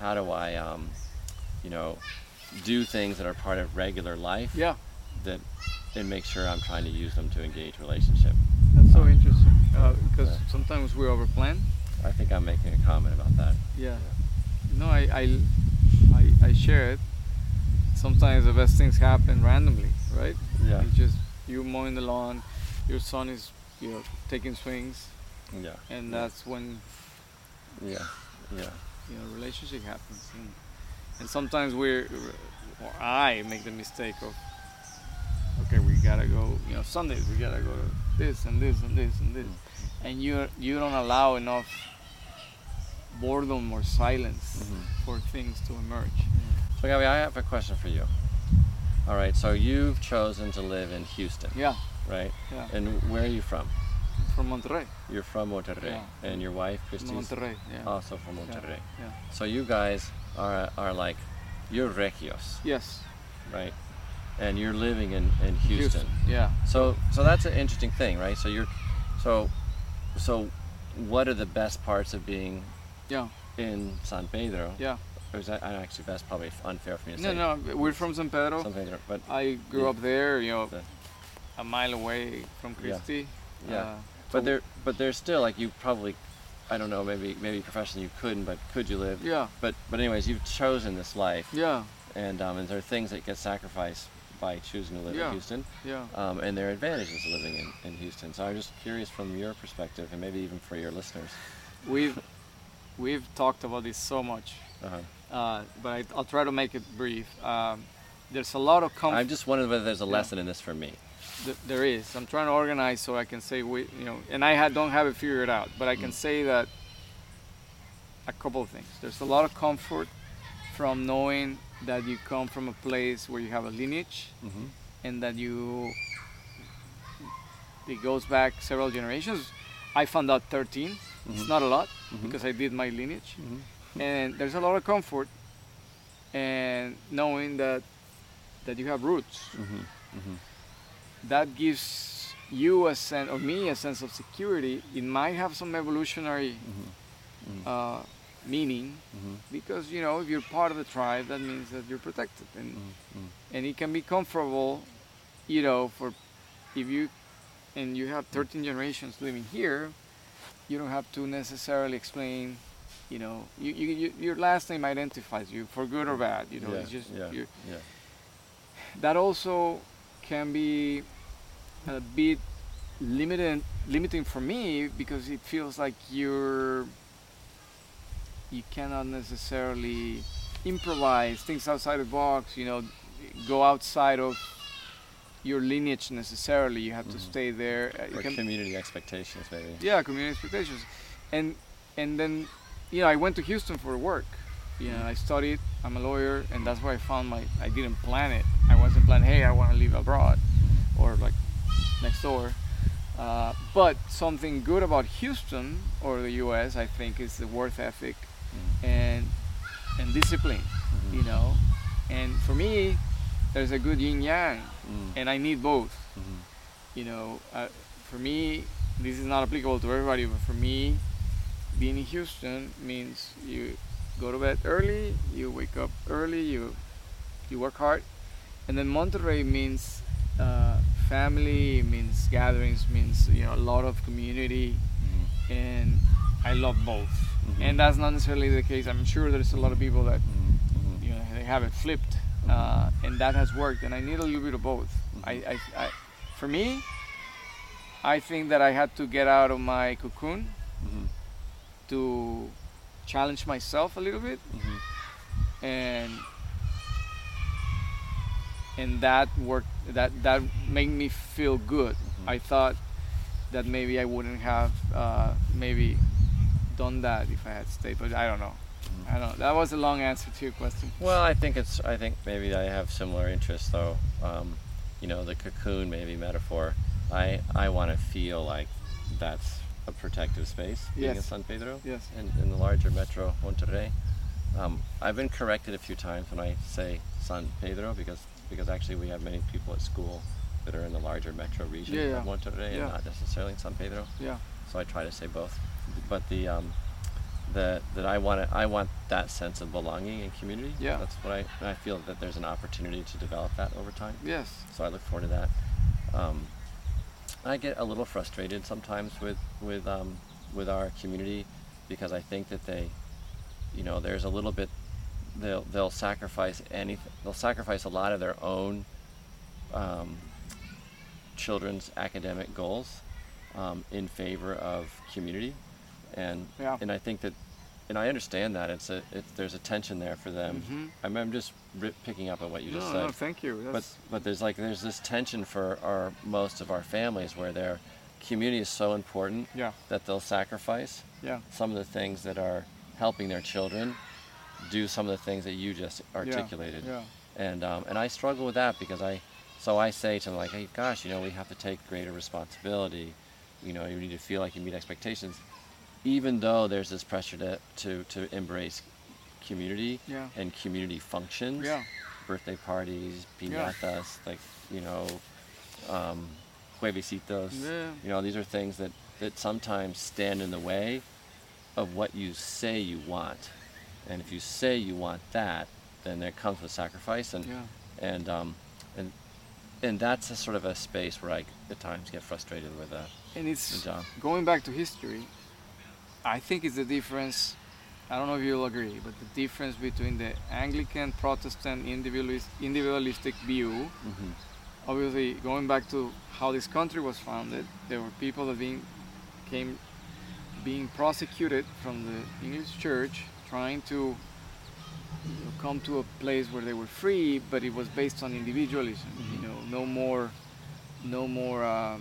Speaker 1: how do I um, you know do things that are part of regular life
Speaker 2: Yeah.
Speaker 1: that and make sure I'm trying to use them to engage relationship.
Speaker 2: That's so interesting uh, because
Speaker 1: Yeah.
Speaker 2: sometimes we overplan.
Speaker 1: I think I'm making a comment about that.
Speaker 2: Yeah. No, I, I, I, I share it. Sometimes the best things happen randomly, right?
Speaker 1: Yeah.
Speaker 2: It's just you mowing the lawn, your son is, you know, taking swings,
Speaker 1: Yeah.
Speaker 2: and
Speaker 1: yeah.
Speaker 2: that's when
Speaker 1: yeah. Yeah.
Speaker 2: You know relationship happens. And, and sometimes we're, or I make the mistake of, okay, we gotta go, you know, Sundays we gotta go to this and this and this and this, and you you don't allow enough boredom or silence
Speaker 1: Mhm.
Speaker 2: for things to emerge.
Speaker 1: So Gabby, I have a question for you. All right, so you've chosen to live in Houston,
Speaker 2: Yeah,
Speaker 1: right?
Speaker 2: yeah.
Speaker 1: And where are you from?
Speaker 2: From Monterrey.
Speaker 1: You're from Monterrey,
Speaker 2: Yeah.
Speaker 1: and your wife, Christy's
Speaker 2: Monterrey. Yeah.
Speaker 1: also from Monterrey.
Speaker 2: Yeah.
Speaker 1: So you guys are are like you're regios,
Speaker 2: Yes.
Speaker 1: right? And you're living in, in Houston.
Speaker 2: Yeah.
Speaker 1: So so that's an interesting thing, right? So you're so so what are the best parts of being
Speaker 2: Yeah.
Speaker 1: in San Pedro?
Speaker 2: Yeah.
Speaker 1: Or is that actually that's probably unfair for me to
Speaker 2: No,
Speaker 1: say.
Speaker 2: no. No, we're from San Pedro.
Speaker 1: San Pedro, but
Speaker 2: I grew
Speaker 1: Yeah.
Speaker 2: up there. You know,
Speaker 1: The-
Speaker 2: a mile away from
Speaker 1: Yeah.
Speaker 2: Christie.
Speaker 1: Yeah.
Speaker 2: Uh,
Speaker 1: but there but there's still like you probably I don't know maybe maybe professionally you couldn't but could you live
Speaker 2: yeah.
Speaker 1: but but anyways you've chosen this life
Speaker 2: Yeah.
Speaker 1: and um, and there are things that get sacrificed by choosing to live
Speaker 2: Yeah.
Speaker 1: in Houston
Speaker 2: Yeah.
Speaker 1: um, and there are advantages of living in, in Houston so I'm just curious from your perspective and maybe even for your listeners
Speaker 2: We've we've talked about this so much.
Speaker 1: uh-huh.
Speaker 2: uh, but I, I'll try to make it brief. Um, there's a lot of comfort.
Speaker 1: I'm just wondering whether there's a
Speaker 2: Yeah.
Speaker 1: lesson in this for me.
Speaker 2: Th- there is. I'm trying to organize so I can say we, you know, and I had, don't have it figured out, but I can say that a couple of things. There's a lot of comfort from knowing that you come from a place where you have a lineage
Speaker 1: Mm-hmm.
Speaker 2: and that you it goes back several generations. I found out 13. It's
Speaker 1: Mhm.
Speaker 2: not a lot
Speaker 1: Mhm.
Speaker 2: because I did my lineage,
Speaker 1: Mm-hmm.
Speaker 2: and there's a lot of comfort and knowing that that you have roots
Speaker 1: Mm-hmm. Mm-hmm.
Speaker 2: That gives you a sense or me a sense of security it might have some evolutionary
Speaker 1: Mm-hmm.
Speaker 2: uh, meaning
Speaker 1: Mm-hmm.
Speaker 2: because you know if you're part of the tribe that means that you're protected and
Speaker 1: Mm-hmm.
Speaker 2: and it can be comfortable you know for if you and you have 13 generations living here you don't have to necessarily explain you know you, you, you, your last name identifies you for good or bad you know
Speaker 1: yeah,
Speaker 2: it's just
Speaker 1: yeah, yeah.
Speaker 2: that also can be a bit limited limiting for me because it feels like you're you cannot necessarily improvise things outside the box you know go outside of your lineage necessarily you have to
Speaker 1: Mhm.
Speaker 2: stay there Uh,
Speaker 1: Or community expectations, maybe.
Speaker 2: yeah community expectations and and then you know i went to houston for work you know i studied i'm a lawyer and that's where i found my i didn't plan it i wasn't planning hey i want to live abroad or like next door uh, but something good about houston or the us i think is the work ethic
Speaker 1: Mm-hmm.
Speaker 2: and and discipline
Speaker 1: Mhm.
Speaker 2: you know and for me there's a good yin yang
Speaker 1: Mm-hmm.
Speaker 2: and i need both
Speaker 1: Mm-hmm.
Speaker 2: you know, uh, for me, this is not applicable to everybody, but for me, being in Houston means you go to bed early, you wake up early, you you work hard, and then Monterrey means uh, family, means gatherings, means you know a lot of community,
Speaker 1: Mm-hmm.
Speaker 2: and I love both.
Speaker 1: Mhm.
Speaker 2: And that's not necessarily the case. I'm sure there's a lot of people that
Speaker 1: Mm-hmm.
Speaker 2: you know they have it flipped, uh, and that has worked. And I need a little bit of both. I, I, I, for me, I think that I had to get out of my cocoon
Speaker 1: Mm-hmm.
Speaker 2: to challenge myself a little bit,
Speaker 1: Mm-hmm.
Speaker 2: and and that worked. That that made me feel good.
Speaker 1: Mhm.
Speaker 2: I thought that maybe I wouldn't have uh, maybe done that if I had stayed, but I don't know. I don't know. That was a long answer to your question.
Speaker 1: Well, I think it's. I think maybe I have similar interests, though. Um, you know, the cocoon maybe metaphor. I I want to feel like that's a protective space being in
Speaker 2: Yes.
Speaker 1: San Pedro
Speaker 2: Yes.
Speaker 1: in, in the larger metro Monterrey. Um, I've been corrected a few times when I say San Pedro because because actually we have many people at school that are in the larger metro region
Speaker 2: Yeah, yeah.
Speaker 1: of Monterrey
Speaker 2: Yeah.
Speaker 1: and not necessarily in San Pedro.
Speaker 2: Yeah.
Speaker 1: So I try to say both. But the um, the that I want I want that sense of belonging and community.
Speaker 2: Yeah.
Speaker 1: That's what I and I feel that there's an opportunity to develop that over time.
Speaker 2: Yes.
Speaker 1: So I look forward to that. Um, I get a little frustrated sometimes with with um, with our community because I think that they, you know, there's a little bit they'll they'll sacrifice anything. They'll sacrifice a lot of their own um, children's academic goals um, in favor of community, and
Speaker 2: Yeah.
Speaker 1: and I think that. And I understand that it's a it's, there's a tension there for them.
Speaker 2: Mhm.
Speaker 1: I'm, I'm just rip, picking up on what you just
Speaker 2: no,
Speaker 1: said
Speaker 2: no, thank you.
Speaker 1: but
Speaker 2: That's,
Speaker 1: but there's like there's this tension for our most of our families where their community is so important
Speaker 2: yeah,
Speaker 1: that they'll sacrifice
Speaker 2: yeah,
Speaker 1: some of the things that are helping their children do some of the things that you just articulated
Speaker 2: yeah.
Speaker 1: and um, and I struggle with that because I so I say to them like hey gosh you know we have to take greater responsibility you know you need to feel like you meet expectations even though there's this pressure to to, to embrace community
Speaker 2: Yeah.
Speaker 1: and community functions
Speaker 2: Yeah.
Speaker 1: birthday parties
Speaker 2: Yeah.
Speaker 1: piñatas like you know um, juevesitos
Speaker 2: Yeah.
Speaker 1: you know these are things that that sometimes stand in the way of what you say you want and if you say you want that then there comes with sacrifice and
Speaker 2: Yeah.
Speaker 1: and um, and and that's a sort of a space where I at times get frustrated with uh,
Speaker 2: And
Speaker 1: the
Speaker 2: it's
Speaker 1: job.
Speaker 2: going back to history. I think it's the difference. I don't know if you'll agree, but the difference between the Anglican Protestant individualist, individualistic view
Speaker 1: hmm
Speaker 2: obviously going back to how this country was founded there were people that being came being prosecuted from the english church trying to you know, come to a place where they were free, but it was based on individualism.
Speaker 1: Mm-hmm.
Speaker 2: You know, no more, no more. Uh,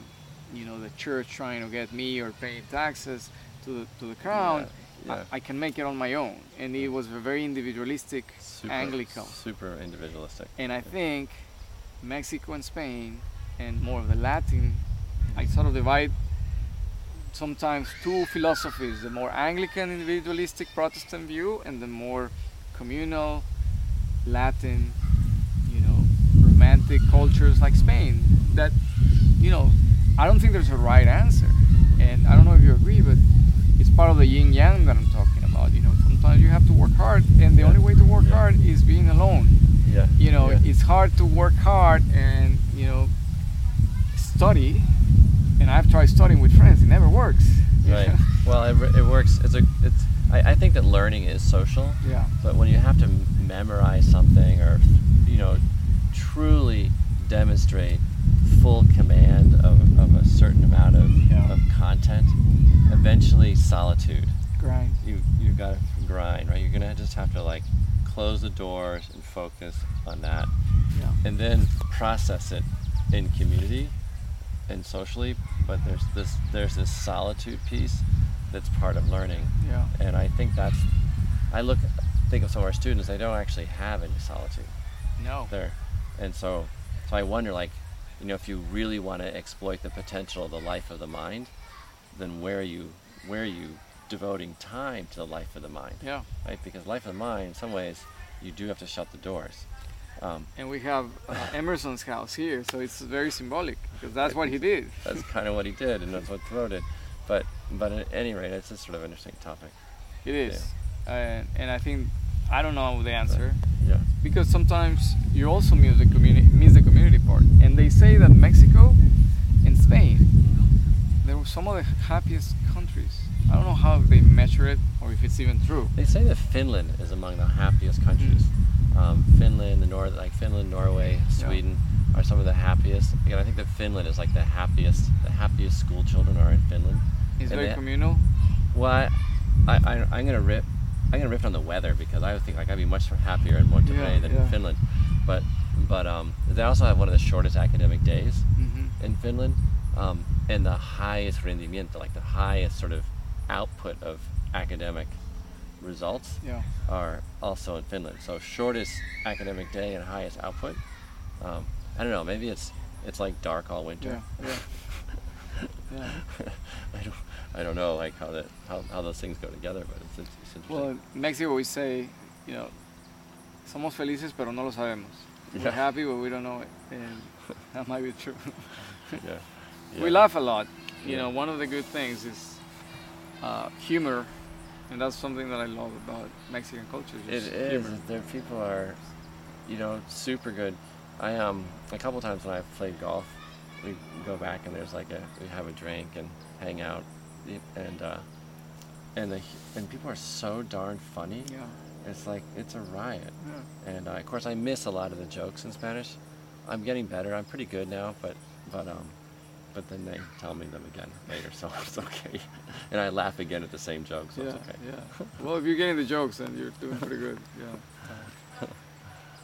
Speaker 2: you know, the church trying to get me or paying taxes to the to the crown.
Speaker 1: Yeah, yeah.
Speaker 2: I, I can make it on my own, and it was a very individualistic
Speaker 1: super,
Speaker 2: Anglican.
Speaker 1: super individualistic.
Speaker 2: And I think Mexico and Spain, and more of the Latin, I sort of divide sometimes two philosophies the more Anglican individualistic Protestant view, and the more communal Latin, you know, romantic cultures like Spain. That, you know, I don't think there's a right answer. And I don't know if you agree, but it's part of the yin yang that I'm talking about. You know, sometimes you have to work hard, and the
Speaker 1: Yeah.
Speaker 2: only way to work
Speaker 1: Yeah.
Speaker 2: hard is being alone
Speaker 1: Yeah.
Speaker 2: you know
Speaker 1: yeah.
Speaker 2: it's hard to work hard and you know study and i've tried studying with friends it never works
Speaker 1: right. Well, it, it works. It's a. It's. I, I think that learning is social,
Speaker 2: yeah
Speaker 1: but when you have to memorize something or, you know, truly demonstrate full command of, of a certain amount of content, eventually solitude.
Speaker 2: grind
Speaker 1: You you got to grind, right? You're gonna just have to like close the doors and focus on that,
Speaker 2: yeah
Speaker 1: and then process it in community and socially. But there's this there's this solitude piece that's part of learning,
Speaker 2: yeah
Speaker 1: and I think that's I look think of some of our students they don't actually have any solitude
Speaker 2: no
Speaker 1: there, and so so I wonder like you know if you really want to exploit the potential of the life of the mind, then where are you where are you devoting time to the life of the mind,
Speaker 2: yeah
Speaker 1: right? Because life of the mind, in some ways, you do have to shut the doors. Um,
Speaker 2: and we have uh, emerson's house here so it's very symbolic because that's what he did
Speaker 1: that's kind of what he did, and that's what Thoreau did. But but at any rate, it's a sort of interesting topic.
Speaker 2: it is and, and i think i don't know the answer
Speaker 1: Yeah.
Speaker 2: because sometimes you also miss the community miss the community part and they say that mexico and spain they were some of the happiest countries i don't know how they measure it or if it's even true
Speaker 1: They say that Finland is among the happiest countries. Um, Finland, the North, like Finland, Norway, Sweden, are some of the happiest. Again, I think that Finland is like the happiest. The happiest school children are in Finland.
Speaker 2: it's
Speaker 1: And
Speaker 2: very
Speaker 1: they-
Speaker 2: communal
Speaker 1: Well, I, I, I, I'm gonna rip. I'm gonna rip on the weather because I would think like I'd be much happier in Monterrey
Speaker 2: Yeah,
Speaker 1: than
Speaker 2: yeah.
Speaker 1: in Finland. But but um, they also have one of the shortest academic days
Speaker 2: hmm
Speaker 1: in Finland, um, and the highest rendimiento, like the highest sort of output of academic results
Speaker 2: yeah
Speaker 1: are also in Finland. So shortest academic day and highest output. Um, I don't know. Maybe it's it's like dark all winter.
Speaker 2: yeah yeah yeah
Speaker 1: I don't I don't know like how that how, how those things go together, but it's, it's, it's interesting.
Speaker 2: well in mexico we say you know somos felices pero no lo sabemos we're
Speaker 1: Yeah.
Speaker 2: happy but we don't know it and that might be true
Speaker 1: yeah.
Speaker 2: We laugh a lot. You
Speaker 1: Yeah.
Speaker 2: know, one of the good things is uh, humor, and that's something that I love about Mexican culture.
Speaker 1: It is.
Speaker 2: humor.
Speaker 1: There people are, you know, super good. I um a couple times when I've played golf, we go back and there's like a we have a drink and hang out, and uh, and the and people are so darn funny.
Speaker 2: Yeah,
Speaker 1: It's like it's a riot.
Speaker 2: yeah.
Speaker 1: And uh, of course, I miss a lot of the jokes in Spanish. I'm getting better. I'm pretty good now, but but um, but then they tell me them again later, so it's okay. And I laugh again at the same joke, so
Speaker 2: yeah,
Speaker 1: it's okay.
Speaker 2: yeah. Well, if you're getting the jokes, then you're doing pretty good. Yeah.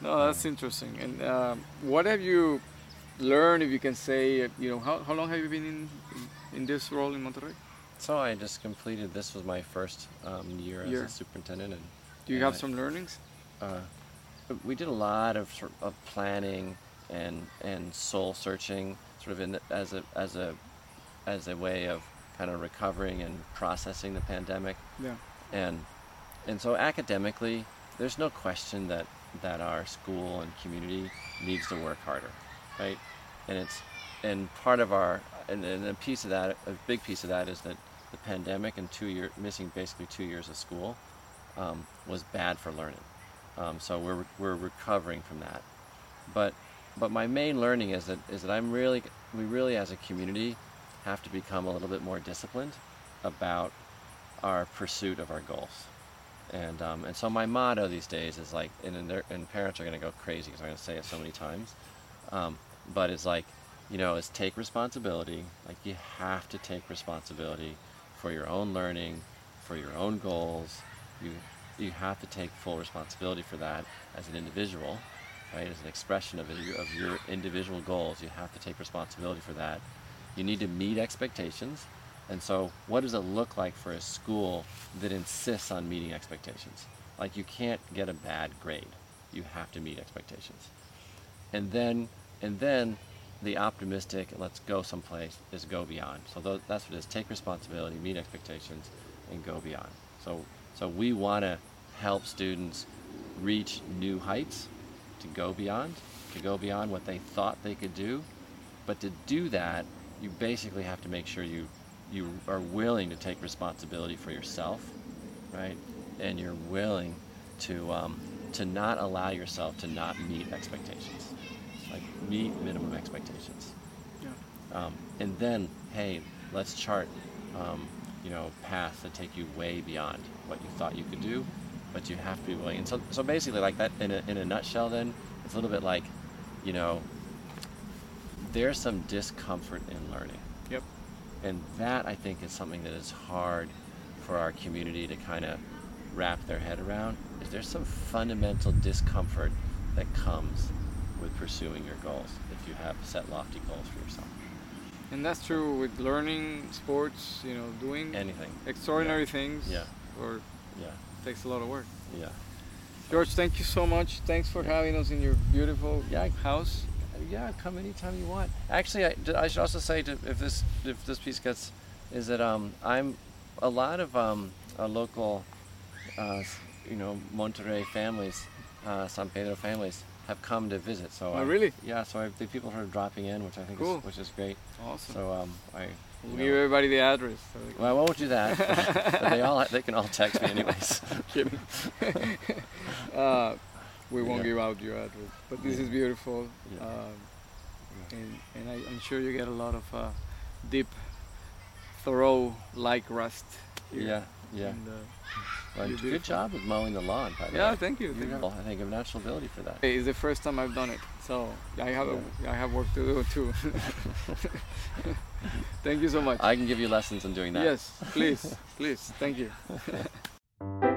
Speaker 2: No, that's interesting. And um, what have you learned, if you can say, you know, how, how long have you been in, in, in this role in Monterrey?
Speaker 1: So I just completed. This was my first um, year, as a superintendent, and
Speaker 2: Do you
Speaker 1: and
Speaker 2: have
Speaker 1: I-
Speaker 2: some learnings?
Speaker 1: uh, we did a lot of sort of planning and and soul searching, sort of in as a as a as a way of kind of recovering and processing the pandemic.
Speaker 2: Yeah.
Speaker 1: and and so academically there's no question that that our school and community needs to work harder right and it's and part of our and, and a piece of that a big piece of that is that the pandemic and two year missing basically two years of school um, was bad for learning um, so we're, we're recovering from that but but my main learning is that is that I'm really we really as a community have to become a little bit more disciplined about our pursuit of our goals. And um, and so my motto these days is like, and and, and parents are going to go crazy because I'm going to say it so many times, um, but it's like, you know, is take responsibility. Like you have to take responsibility for your own learning, for your own goals. You you have to take full responsibility for that as an individual, right? As an expression of, your- of your individual goals, you have to take responsibility for that. You need to meet expectations. And so, what does it look like for a school that insists on meeting expectations? Like, you can't get a bad grade. You have to meet expectations. And then, and then, the optimistic, let's go someplace, is go beyond. So tho- that's what it is. Take responsibility, meet expectations, and go beyond. So, so we want to help students reach new heights, to go beyond, to go beyond what they thought they could do. But to do that, you basically have to make sure you you are willing to take responsibility for yourself, right? And you're willing to um, to not allow yourself to not meet expectations, like meet minimum expectations.
Speaker 2: Yeah.
Speaker 1: Um, and then, hey, let's chart, um, you know, paths that take you way beyond what you thought you could do, but you have to be willing. And so, so basically, like that, in a, in a nutshell, then it's a little bit like, you know, there's some discomfort in learning,
Speaker 2: Yep.
Speaker 1: and that I think is something that is hard for our community to kind of wrap their head around. Is there some fundamental discomfort that comes with pursuing your goals if you have set lofty goals for yourself?
Speaker 2: And that's true with learning, sports, you know, doing
Speaker 1: Anything.
Speaker 2: extraordinary things.
Speaker 1: Yeah.
Speaker 2: Or
Speaker 1: Yeah.
Speaker 2: Takes a lot of work.
Speaker 1: Yeah.
Speaker 2: George, thank you so much. Thanks for
Speaker 1: Yeah.
Speaker 2: having us in your beautiful
Speaker 1: Yeah.
Speaker 2: house.
Speaker 1: Yeah, come anytime you want. Actually, I, I should also say to, if this if this piece gets is that um I'm a lot of um uh, local uh, you know Monterrey families, uh, San Pedro families have come to visit. So
Speaker 2: Oh,
Speaker 1: I-
Speaker 2: really?
Speaker 1: Yeah. So I, the people are dropping in, which I think
Speaker 2: Cool.
Speaker 1: is which is great.
Speaker 2: Awesome.
Speaker 1: So um I.
Speaker 2: we'll give everybody the address. so can-
Speaker 1: well, I won't do that. they all they can all text me anyways.
Speaker 2: Kidding. uh, we won't
Speaker 1: Yeah.
Speaker 2: give out your address, but this
Speaker 1: Yeah.
Speaker 2: is beautiful,
Speaker 1: Yeah.
Speaker 2: um, and, and I, I'm sure you get a lot of uh, deep, Thoreau like rust. here.
Speaker 1: yeah. Yeah.
Speaker 2: And, uh,
Speaker 1: Well,
Speaker 2: you're
Speaker 1: good job with mowing the lawn. By the
Speaker 2: yeah,
Speaker 1: way.
Speaker 2: thank you.
Speaker 1: You
Speaker 2: Thank you.
Speaker 1: have, I think, a natural ability for that.
Speaker 2: It's the first time I've done it, so I have a, I have work to do too. thank you so much.
Speaker 1: I can give you lessons in doing that.
Speaker 2: Yes, please, please. Thank you.